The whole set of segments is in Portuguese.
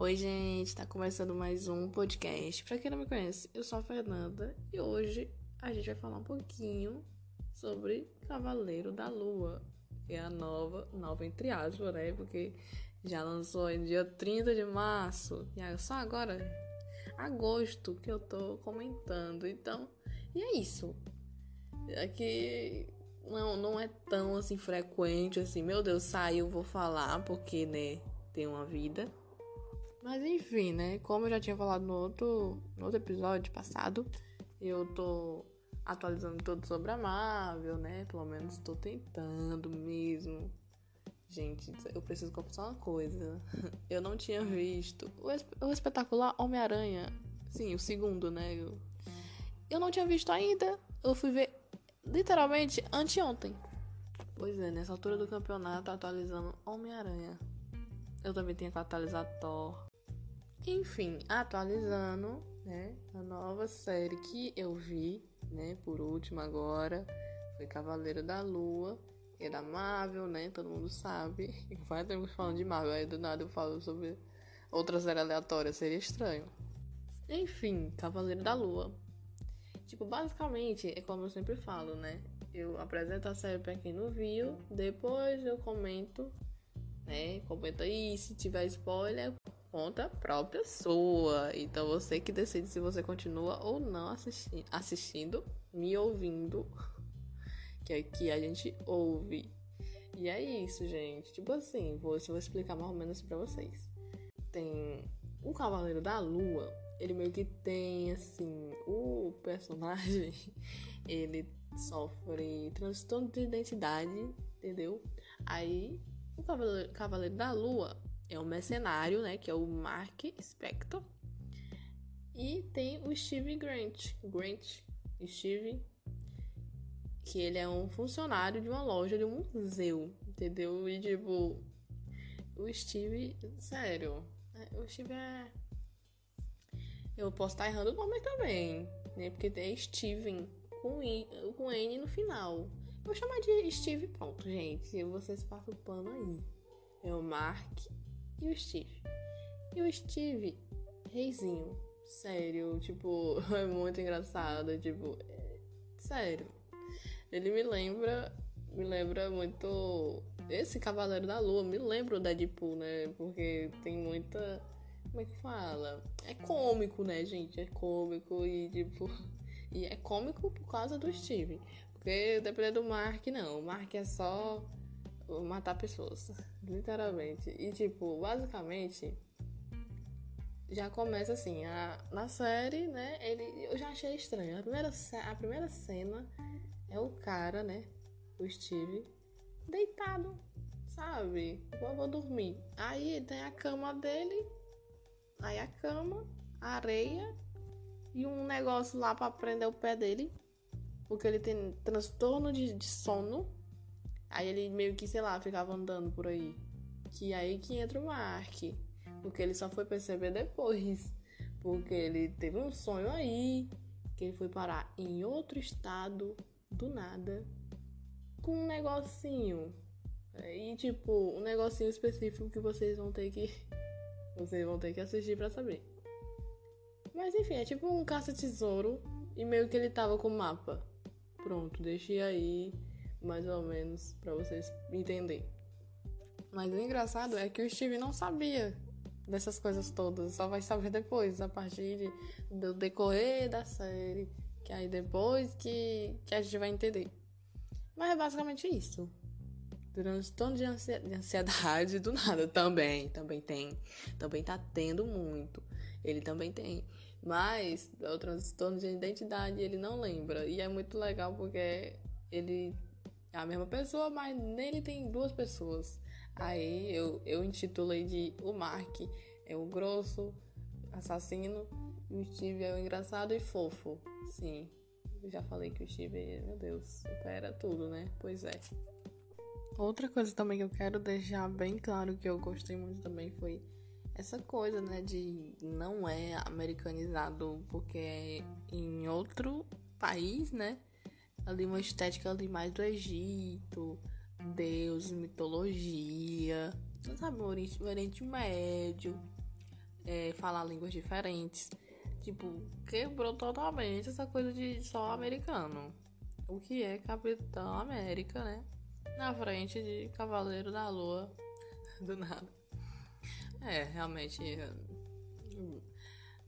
Oi, gente, tá começando mais um podcast. Pra quem não me conhece, eu sou a Fernanda e hoje a gente vai falar um pouquinho sobre Cavaleiro da Lua, que é a nova, nova entre aspas, né? Porque já lançou em dia 30 de março e é só agora, agosto, que eu tô comentando. Então, e é isso. Aqui não, não é tão assim frequente assim, meu Deus, saiu, vou falar, porque, né, tem uma vida. Mas enfim, né, como eu já tinha falado no outro, no outro episódio passado, eu tô atualizando tudo sobre a Marvel, né? Pelo menos tô tentando mesmo. Gente, eu preciso confessar uma coisa. Eu não tinha visto o, esp o espetacular Homem-Aranha. Sim, o segundo, né? Eu, eu não tinha visto ainda. Eu fui ver literalmente anteontem. Pois é, nessa altura do campeonato atualizando Homem-Aranha. Eu também tinha que atualizar Thor. Enfim, atualizando, né? A nova série que eu vi, né? Por último agora, foi Cavaleiro da Lua. Que é da Marvel, né? Todo mundo sabe. Vai termos falando de Marvel. Aí do nada eu falo sobre outra série aleatória. Seria estranho. Enfim, Cavaleiro da Lua. Tipo, basicamente, é como eu sempre falo, né? Eu apresento a série pra quem não viu, depois eu comento, né? Comenta aí, se tiver spoiler, conta pra pessoa. Então você que decide se você continua ou não assisti assistindo, me ouvindo, que é que a gente ouve. E é isso, gente. Tipo assim, vou, vou explicar mais ou menos pra vocês. Tem o Cavaleiro da Lua, ele meio que tem assim, o personagem, ele sofre transtorno de identidade, entendeu? Aí o Cavaleiro, Cavaleiro da Lua é um mercenário, né, que é o Mark Spector. E tem o Steve Grant, Grant, Steve, que ele é um funcionário de uma loja de um museu, entendeu? E tipo, o Steve, sério, né, o Steve é eu posso estar errando o nome também, né? Porque é Steven com, I, com N no final. Eu vou chamar de Steve, pronto, gente. Vocês passam o pano aí. É o Mark e o Steve. E o Steve, reizinho. Sério, tipo, é muito engraçado. Tipo, é, sério. Ele me lembra. Me lembra muito. Esse Cavaleiro da Lua me lembra o Deadpool, né? Porque tem muita como é que fala? É cômico, né, gente? É cômico e tipo. E é cômico por causa do Steve. Porque dependendo do Mark, não. O Mark é só matar pessoas. Literalmente. E tipo, basicamente. Já começa assim, a, na série, né? Ele, eu já achei estranho. A primeira, a primeira cena é o cara, né? O Steve, deitado, sabe? Eu vou dormir. Aí tem a cama dele Aí a cama, a areia e um negócio lá para prender o pé dele. Porque ele tem transtorno de, de sono. Aí ele meio que, sei lá, ficava andando por aí. Que aí que entra o Mark. Porque ele só foi perceber depois. Porque ele teve um sonho aí. Que ele foi parar em outro estado, do nada. Com um negocinho. E tipo, um negocinho específico que vocês vão ter que vocês vão ter que assistir para saber. Mas enfim, é tipo um caça-tesouro e meio que ele tava com o mapa. Pronto, deixei aí mais ou menos para vocês entenderem. Mas o engraçado é que o Steve não sabia dessas coisas todas, só vai saber depois, a partir do decorrer da série, que aí depois que, que a gente vai entender. Mas é basicamente isso transtorno de ansiedade do nada também, também tem, também tá tendo muito. Ele também tem, mas o transtorno de identidade ele não lembra e é muito legal porque ele é a mesma pessoa, mas nele tem duas pessoas. Aí eu, eu intitulei de o Mark é o grosso assassino e o Steve é o engraçado e fofo. Sim, eu já falei que o Steve, meu Deus, supera tudo, né? Pois é. Outra coisa também que eu quero deixar bem claro que eu gostei muito também foi essa coisa, né, de não é americanizado porque é em outro país, né? Ali uma estética ali mais do Egito, Deus, mitologia, sabe, o Oriente, o Oriente Médio. é, falar línguas diferentes. Tipo, quebrou totalmente essa coisa de só americano. O que é Capitão América, né? Na frente de Cavaleiro da Lua. Do nada. É, realmente.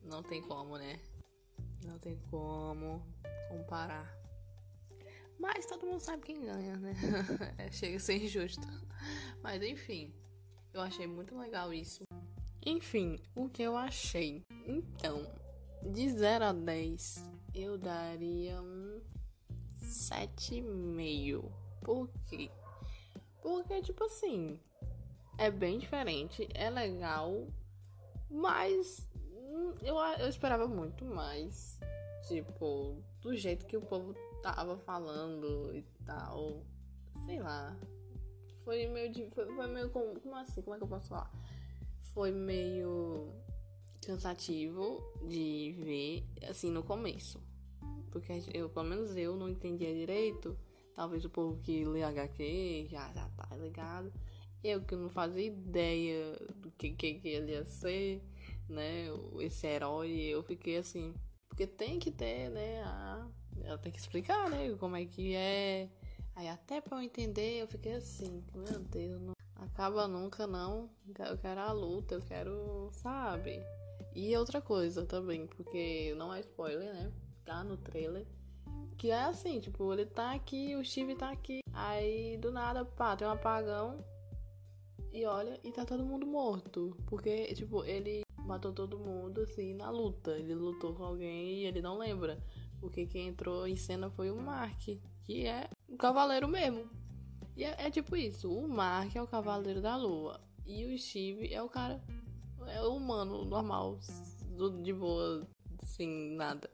Não tem como, né? Não tem como comparar. Mas todo mundo sabe quem ganha, né? é, chega a ser injusto. Mas enfim, eu achei muito legal isso. Enfim, o que eu achei? Então, de 0 a 10, eu daria um 7,5. Por quê? Porque, tipo assim, é bem diferente, é legal, mas hum, eu, eu esperava muito mais. Tipo, do jeito que o povo tava falando e tal. Sei lá. Foi meio. Foi, foi meio. Como, como assim? Como é que eu posso falar? Foi meio cansativo de ver, assim, no começo. Porque eu, pelo menos eu, não entendia direito. Talvez o povo que lê HQ já, já tá ligado. Eu que não fazia ideia do que, que, que ele ia ser, né? Esse herói, eu fiquei assim. Porque tem que ter, né? A, ela tem que explicar, né? Como é que é. Aí até pra eu entender, eu fiquei assim, meu Deus, não acaba nunca não. Eu quero a luta, eu quero, sabe? E outra coisa também, porque não é spoiler, né? Tá no trailer. Que é assim, tipo, ele tá aqui, o Steve tá aqui. Aí do nada, pá, tem um apagão. E olha, e tá todo mundo morto. Porque, tipo, ele matou todo mundo assim na luta. Ele lutou com alguém e ele não lembra. Porque quem entrou em cena foi o Mark, que é o cavaleiro mesmo. E é, é tipo isso: o Mark é o cavaleiro da lua. E o Steve é o cara. É o humano normal, de boa, sem nada.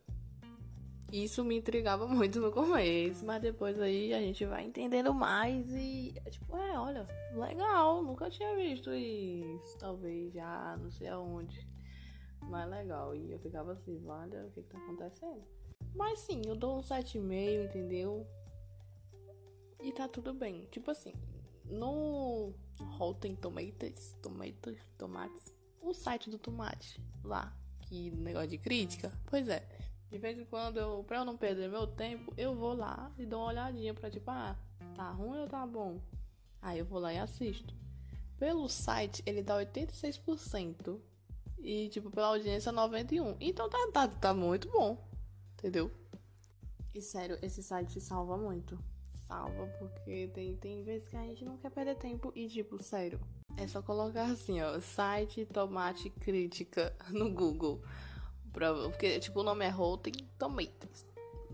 Isso me intrigava muito no começo, mas depois aí a gente vai entendendo mais e tipo, é, olha, legal, nunca tinha visto isso, talvez já, não sei aonde. Mas legal, e eu ficava assim, olha, o que, que tá acontecendo? Mas sim, eu dou um 7,5, entendeu? E tá tudo bem. Tipo assim, no Rotten Tomatoes, Tomatoes, Tomates, o site do tomate lá, que negócio de crítica, pois é. De vez em quando, eu, pra eu não perder meu tempo, eu vou lá e dou uma olhadinha pra tipo, ah, tá ruim ou tá bom? Aí eu vou lá e assisto. Pelo site, ele dá 86%. E, tipo, pela audiência, 91%. Então tá, tá, tá muito bom. Entendeu? E sério, esse site salva muito. Salva, porque tem, tem vezes que a gente não quer perder tempo. E, tipo, sério, é só colocar assim, ó, site tomate crítica no Google. Pra, porque, tipo, o nome é Rotten Tomatoes.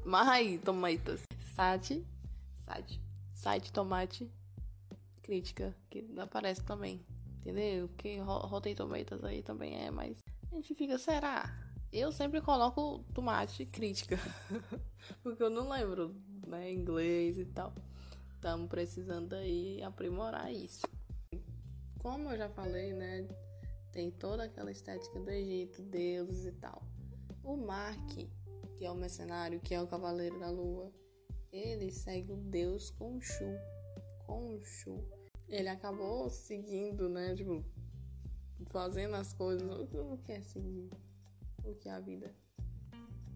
Mas aí, Tomatoes. Site, site, site tomate crítica, que aparece também. Entendeu? Porque Rotten Tomatoes aí também é, mas a gente fica, será? Eu sempre coloco tomate crítica. porque eu não lembro, né, inglês e tal. Estamos precisando aí aprimorar isso. Como eu já falei, né, tem toda aquela estética do Egito, deuses e tal. O Mark, que é o mercenário, que é o cavaleiro da lua, ele segue o deus Khonshu. Khonshu. Ele acabou seguindo, né, tipo, fazendo as coisas. O que é seguir? O que é a vida.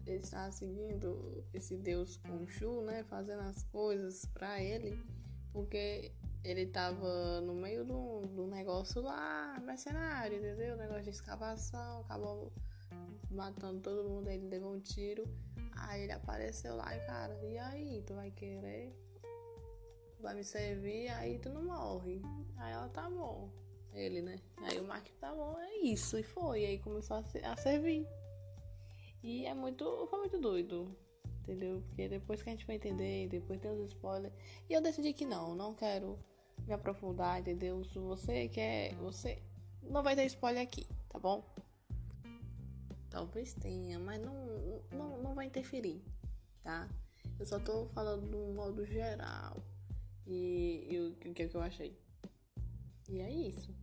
Está seguindo esse Deus Khonshu, né? Fazendo as coisas para ele, porque ele estava no meio do, do negócio lá, mercenário, entendeu? Negócio de escavação, acabou matando todo mundo, ele levou um tiro. Aí ele apareceu lá e, cara, e aí, tu vai querer? Vai me servir, aí tu não morre. Aí ela tá bom. Ele, né? Aí o Mark tá bom, é isso. E foi. E aí começou a, a servir. E é muito. Foi muito doido. Entendeu? Porque depois que a gente foi entender, depois tem os spoilers. E eu decidi que não, não quero me aprofundar, entendeu? Se você quer. Você. Não vai ter spoiler aqui, tá bom? Talvez tenha, mas não, não, não vai interferir, tá? Eu só tô falando de um modo geral. E, o, o que, é que eu achei. E é isso.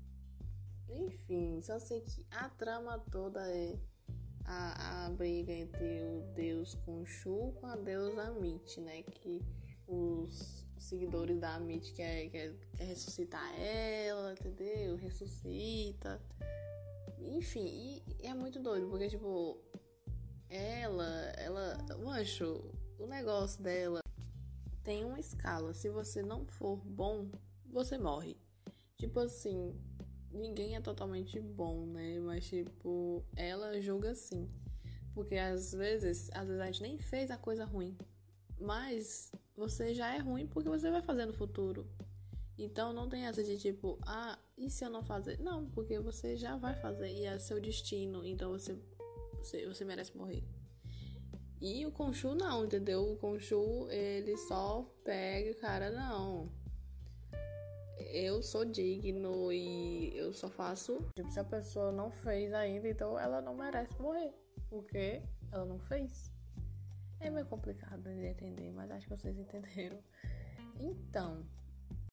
Enfim, só sei que a trama toda é a, a briga entre o deus Khonshu com a deusa Amit, né? Que os seguidores da Amit quer, quer, quer ressuscitar ela, entendeu? Ressuscita. enfim, e é muito doido, porque, tipo, ela, ela, mancho, o negócio dela tem uma escala. Se você não for bom, você morre. Tipo assim, ninguém é totalmente bom, né? Mas, tipo, ela julga assim. Porque às vezes, às vezes a gente nem fez a coisa ruim. Mas você já é ruim porque você vai fazer no futuro. Então não tem essa de tipo, ah, e se eu não fazer? Não, porque você já vai fazer e é seu destino, então você você, você merece morrer. E o Conchu não, entendeu? O Conchu, ele só pega, cara, não. Eu sou digno e eu só faço. Tipo, se a pessoa não fez ainda, então ela não merece morrer. Porque ela não fez. É meio complicado de entender, mas acho que vocês entenderam. Então,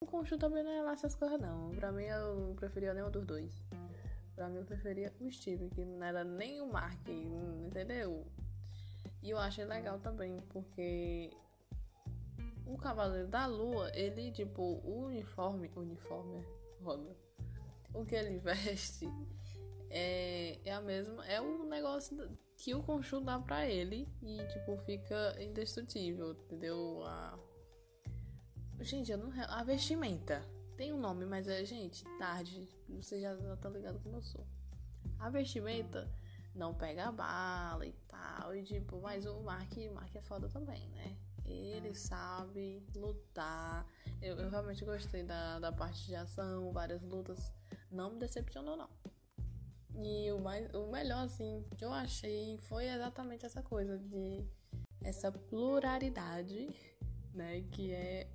o Conchu também não é lá essas coisas, não. Pra mim, eu preferia nenhum dos dois. Pra mim, eu preferia o Steve, que não era nem o Mark, entendeu? E eu achei legal também, porque o Cavaleiro da Lua, ele, tipo, o uniforme, uniforme é foda. O que ele veste é, é a mesma, é o negócio que o Conchu dá pra ele e, tipo, fica indestrutível, entendeu? A... Gente, eu não. A vestimenta. Tem um nome, mas é, gente, tarde. Você já, já tá ligado como eu sou. A vestimenta não pega bala e tal. E tipo, mas o Mark, Mark é foda também, né? Ele sabe lutar. Eu, eu realmente gostei da, da parte de ação, várias lutas. Não me decepcionou, não. E o, mais, o melhor, assim, que eu achei foi exatamente essa coisa de essa pluralidade, né? Que é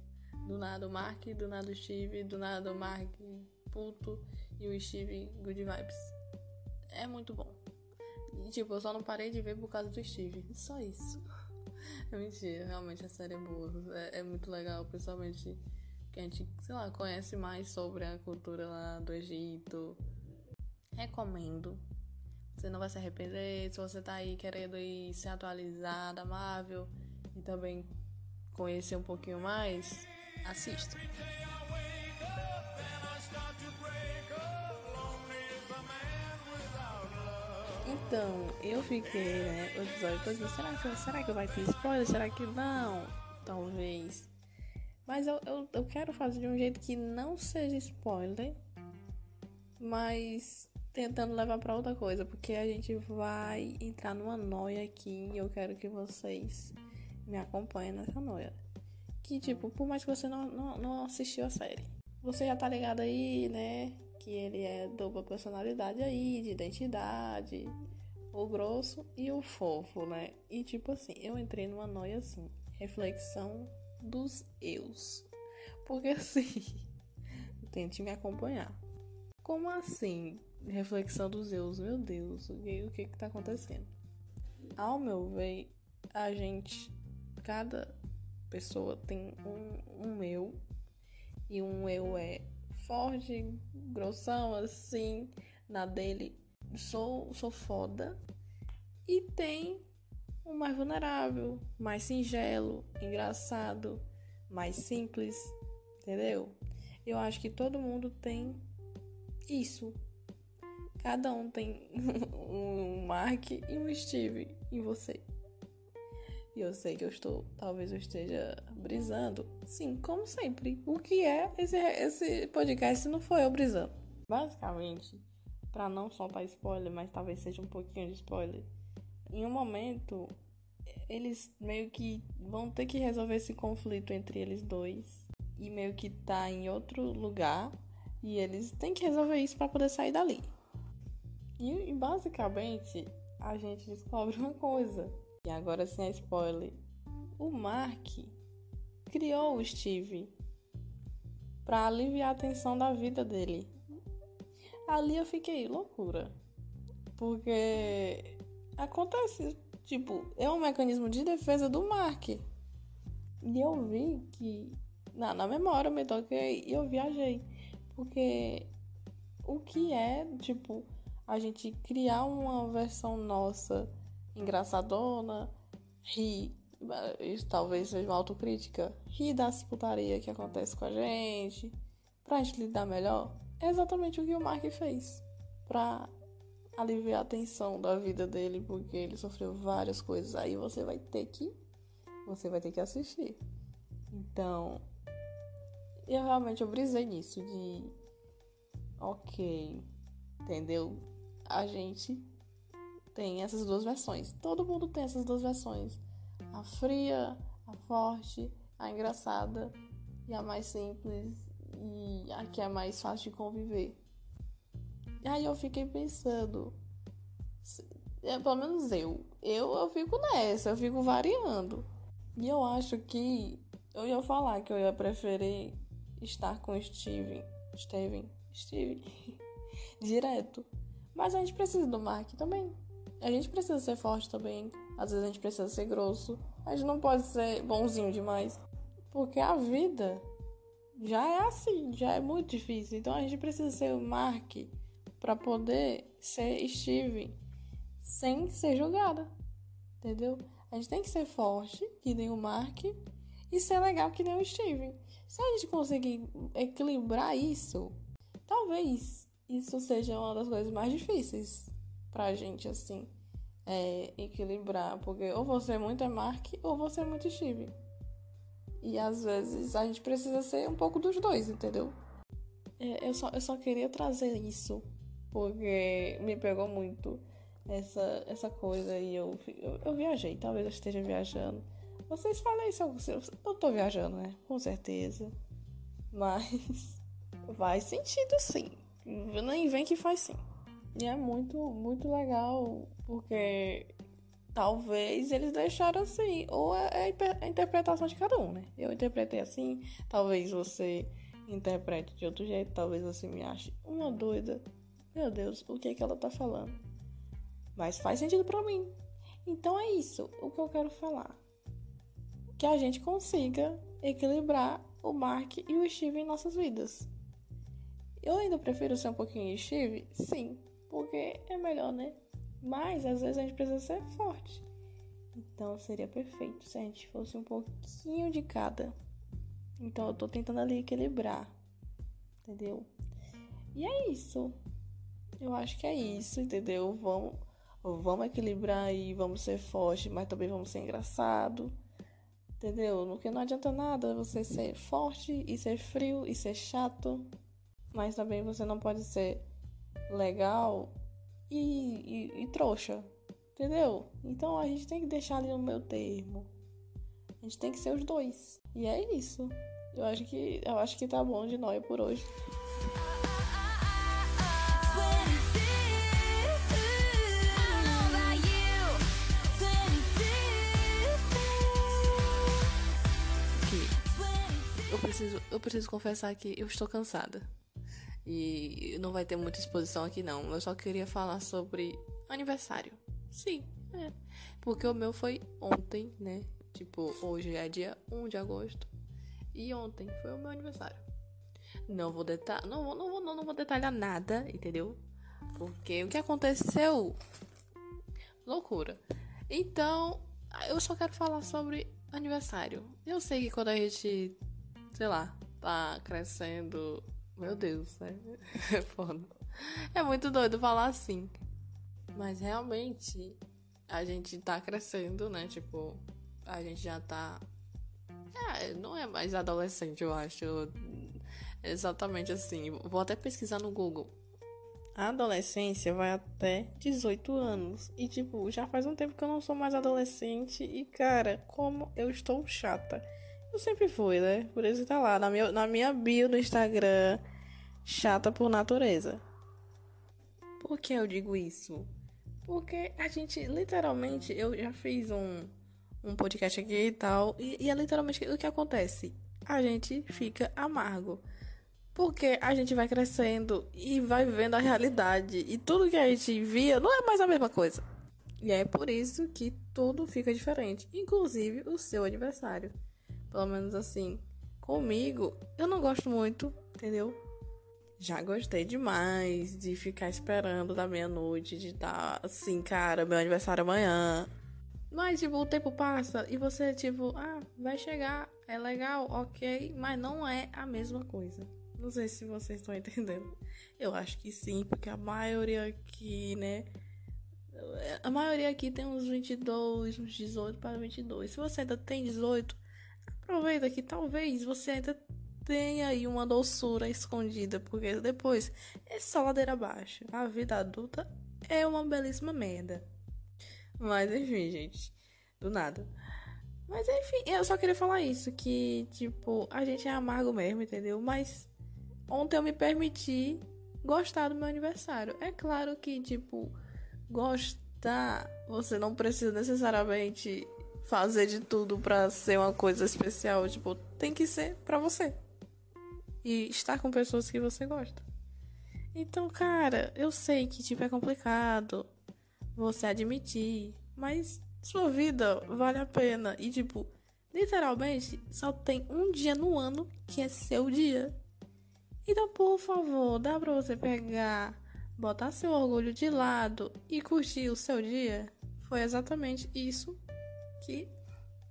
do nada o Mark, do nada o Steve, do nada o Mark puto e o Steve good vibes. É muito bom. E, tipo, eu só não parei de ver por causa do Steve. Só isso. É mentira, realmente a série é boa. É, é muito legal, principalmente que a gente, sei lá, conhece mais sobre a cultura lá do Egito. Recomendo. Você não vai se arrepender. Se você tá aí querendo ir se atualizar da Marvel e também conhecer um pouquinho mais, assista. Então, eu fiquei, né, o episódio todo, será será que vai ter spoiler? Será que não? Talvez. Mas eu, eu, eu quero fazer de um jeito que não seja spoiler, mas tentando levar para outra coisa, porque a gente vai entrar numa noia aqui e eu quero que vocês me acompanhem nessa noia. Que, tipo, por mais que você não, não, não assistiu a série, você já tá ligado aí, né? que ele é dupla personalidade aí, de identidade, o grosso e o fofo, né? E tipo assim, eu entrei numa noia assim, reflexão dos eus. Porque assim, tente me acompanhar. Como assim? Reflexão dos eus, meu Deus, o que, o que que tá acontecendo? Ao meu ver, a gente, cada pessoa tem um, um eu, e um eu é forte, grossão, assim, na dele. Sou, sou foda. E tem o mais vulnerável, mais singelo, engraçado, mais simples, entendeu? Eu acho que todo mundo tem isso. Cada um tem um Mark e um Steve em você. E eu sei que eu estou, talvez eu esteja brisando. Sim, como sempre. O que é esse, esse podcast se não foi eu brisando? Basicamente, para não soltar spoiler, mas talvez seja um pouquinho de spoiler. Em um momento, eles meio que vão ter que resolver esse conflito entre eles dois. E meio que tá em outro lugar. E eles têm que resolver isso para poder sair dali. E, e basicamente, a gente descobre uma coisa e agora sem é spoiler. O Mark criou o Steve para aliviar a tensão da vida dele. Ali eu fiquei loucura. Porque acontece, tipo, é um mecanismo de defesa do Mark. E eu vi que na, na memória eu me toquei e eu viajei. Porque o que é, tipo, a gente criar uma versão nossa engraçadona, ri, isso talvez seja uma autocrítica, ri das putaria que acontece com a gente, pra gente lidar melhor, é exatamente o que o Mark fez. Pra aliviar a tensão da vida dele, porque ele sofreu várias coisas. Aí você vai ter que. Você vai ter que assistir. Então. Eu realmente eu brisei nisso de. Ok. Entendeu? A gente tem essas duas versões. Todo mundo tem essas duas versões. A fria, a forte, a engraçada e a mais simples e a que é mais fácil de conviver. Aí eu fiquei pensando, é, pelo menos eu, eu, eu fico nessa, eu fico variando. E eu acho que eu ia falar que eu ia preferir estar com Steven, Steven, Steven, direto. Mas a gente precisa do Mark também. A gente precisa ser forte também. Às vezes a gente precisa ser grosso. A gente não pode ser bonzinho demais. Porque a vida já é assim, já é muito difícil. Então a gente precisa ser o Mark para poder ser Steven sem ser julgada. Entendeu? A gente tem que ser forte, que nem o Mark, e ser legal, que nem o Steven. Se a gente conseguir equilibrar isso, talvez isso seja uma das coisas mais difíceis pra gente, assim, é, equilibrar. Porque ou você é muito é Mark, ou você é muito Steven. E às vezes a gente precisa ser um pouco dos dois, entendeu? É, eu, só, eu só queria trazer isso porque me pegou muito essa, essa coisa e eu, eu, eu viajei, talvez eu esteja viajando. Vocês falem isso, eu tô viajando, né? Com certeza. Mas faz sentido sim. Nem vem que faz sim. E é muito, muito legal, porque talvez eles deixaram assim. Ou é, é a interpretação de cada um, né? Eu interpretei assim, talvez você interprete de outro jeito, talvez você me ache uma doida meu Deus, o que é que ela tá falando? Mas faz sentido para mim. Então é isso o que eu quero falar. Que a gente consiga equilibrar o Mark e o Steve em nossas vidas. Eu ainda prefiro ser um pouquinho Steve? Sim, porque é melhor, né? Mas às vezes a gente precisa ser forte. Então seria perfeito se a gente fosse um pouquinho de cada. Então eu tô tentando ali equilibrar. Entendeu? E é isso. Eu acho que é isso, entendeu? Vamos, vamos equilibrar aí, vamos ser forte, mas também vamos ser engraçado. Entendeu? Porque não adianta nada você ser forte e ser frio e ser chato. Mas também você não pode ser legal e, e, e trouxa. Entendeu? Então a gente tem que deixar ali no meu termo. A gente tem que ser os dois. E é isso. Eu acho que eu acho que tá bom de nóia por hoje. preciso, eu preciso confessar que eu estou cansada. E não vai ter muita exposição aqui não. Eu só queria falar sobre aniversário. Sim, é. Porque o meu foi ontem, né? Tipo, hoje é dia 1 de agosto. E ontem foi o meu aniversário. Não vou detalhar. Não, vou, não, vou, não, não vou detalhar nada, entendeu? Porque o que aconteceu. Loucura. Então, eu só quero falar sobre aniversário. Eu sei que quando a gente sei lá, tá crescendo. Meu Deus, né? É foda. É muito doido falar assim. Mas realmente a gente tá crescendo, né? Tipo, a gente já tá. É, não é mais adolescente, eu acho. Exatamente assim. Vou até pesquisar no Google. A adolescência vai até 18 anos. E, tipo, já faz um tempo que eu não sou mais adolescente. E, cara, como eu estou chata. Eu sempre fui, né? Por isso tá lá. Na minha, na minha bio no Instagram, chata por natureza. Por que eu digo isso? Porque a gente, literalmente, eu já fiz um, um podcast aqui e tal. E, e é literalmente o que acontece? A gente fica amargo. Porque a gente vai crescendo e vai vendo a realidade. E tudo que a gente via não é mais a mesma coisa. E é por isso que tudo fica diferente. Inclusive o seu aniversário. Pelo menos assim, comigo, eu não gosto muito, entendeu? Já gostei demais de ficar esperando da meia-noite, de estar assim, cara, meu aniversário amanhã. Mas, tipo, o tempo passa e você, tipo, ah, vai chegar, é legal, ok, mas não é a mesma coisa. Não sei se vocês estão entendendo. Eu acho que sim, porque a maioria aqui, né? A maioria aqui tem uns 22, uns 18 para 22. Se você ainda tem 18, aproveita que talvez você ainda tenha aí uma doçura escondida, porque depois é só ladeira abaixo. A vida adulta é uma belíssima merda. Mas enfim, gente, do nada. Mas enfim, eu só queria falar isso, que tipo, a gente é amargo mesmo, entendeu? Mas ontem eu me permiti gostar do meu aniversário. É claro que, tipo, gostar, você não precisa necessariamente fazer de tudo para ser uma coisa especial, tipo, tem que ser para você. E estar com pessoas que você gosta. Então, cara, eu sei que tipo é complicado você admitir, mas sua vida vale a pena. E, tipo, literalmente, só tem um dia no ano que é seu dia. Então, por favor, dá pra você pegar, botar seu orgulho de lado e curtir o seu dia? Foi exatamente isso que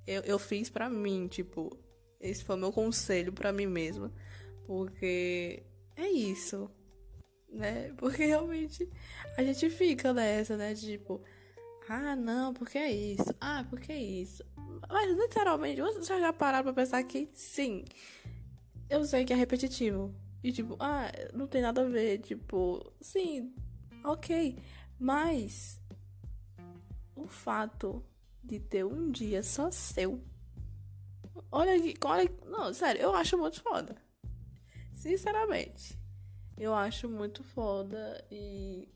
eu, eu fiz pra mim, tipo, esse foi meu conselho para mim mesma. Porque é isso, né? Porque realmente a gente fica nessa, né? Tipo, ah, não, porque é isso. Ah, porque é isso. Mas literalmente, você já pararam pra pensar que sim. Eu sei que é repetitivo. E tipo, ah, não tem nada a ver. Tipo, sim, ok. Mas o fato de ter um dia só seu. Olha aqui, olha. Não, sério, eu acho muito foda. Sinceramente. Eu acho muito foda e.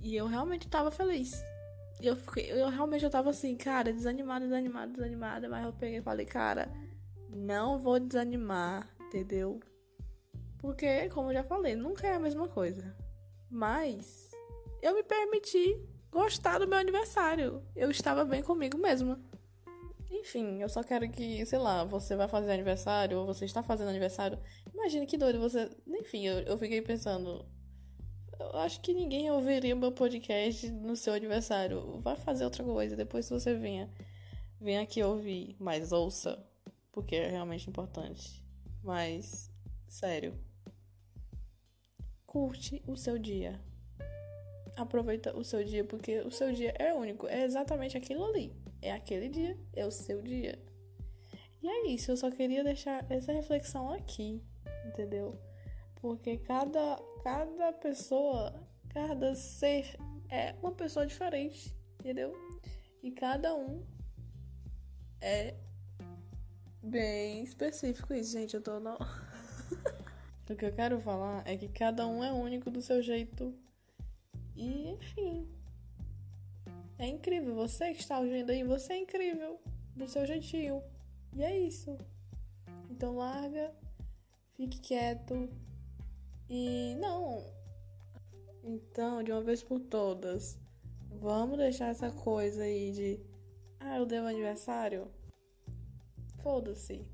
E eu realmente tava feliz eu, fiquei, eu realmente eu tava assim, cara, desanimada, desanimada, desanimada. Mas eu peguei e falei, cara, não vou desanimar, entendeu? Porque, como eu já falei, nunca é a mesma coisa. Mas eu me permiti gostar do meu aniversário. Eu estava bem comigo mesma. Enfim, eu só quero que, sei lá, você vai fazer aniversário ou você está fazendo aniversário. Imagina que doido você. Enfim, eu, eu fiquei pensando eu acho que ninguém ouviria meu podcast no seu aniversário. Vai fazer outra coisa, depois você venha. Venha aqui ouvir, mas ouça, porque é realmente importante. Mas, sério. Curte o seu dia. Aproveita o seu dia, porque o seu dia é único. É exatamente aquilo ali. É aquele dia, é o seu dia. E é isso, eu só queria deixar essa reflexão aqui, entendeu? Porque cada, cada pessoa, cada ser é uma pessoa diferente, entendeu? E cada um é bem específico isso, gente. Eu tô no... o que eu quero falar é que cada um é único do seu jeito. E, enfim. É incrível. Você que está ouvindo aí, você é incrível. Do seu jeitinho. E é isso. Então larga, fique quieto, e não. Então, de uma vez por todas, vamos deixar essa coisa aí de. Ah, eu devo aniversário? Foda-se.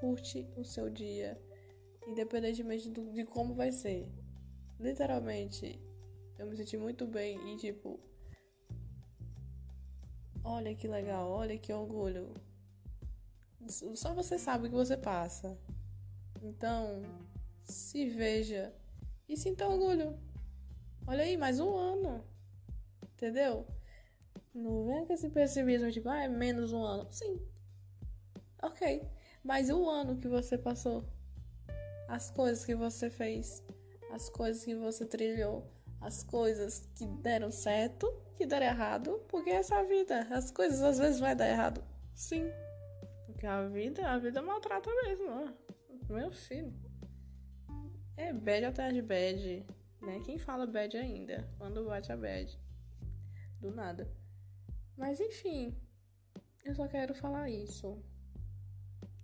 Curte o seu dia. Independentemente do, de como vai ser. Literalmente, eu me senti muito bem e tipo. Olha que legal, olha que orgulho. Só você sabe o que você passa. Então, se veja e sinta orgulho. Olha aí, mais um ano. Entendeu? Não vem com esse pessimismo tipo, ah, é menos um ano. Sim. Ok. Mas o ano que você passou. As coisas que você fez. As coisas que você trilhou. As coisas que deram certo, que deram errado. Porque essa é a vida. As coisas às vezes vai dar errado. Sim. Porque a vida, a vida maltrata mesmo. Ó. Meu filho. É bad atrás de bad, né? Quem fala bad ainda? Quando bate a bad. Do nada. Mas enfim, eu só quero falar isso.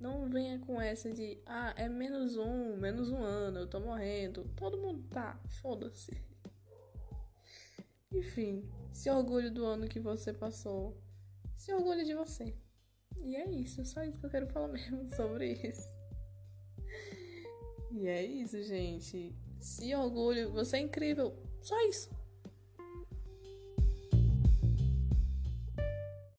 Não venha com essa de, ah, é menos um, menos um ano, eu tô morrendo. Todo mundo tá, foda-se. Enfim, se orgulhe do ano que você passou. Se orgulhe de você. E é isso, só isso que eu quero falar mesmo sobre isso. E é isso, gente. Se orgulhe, você é incrível. Só isso.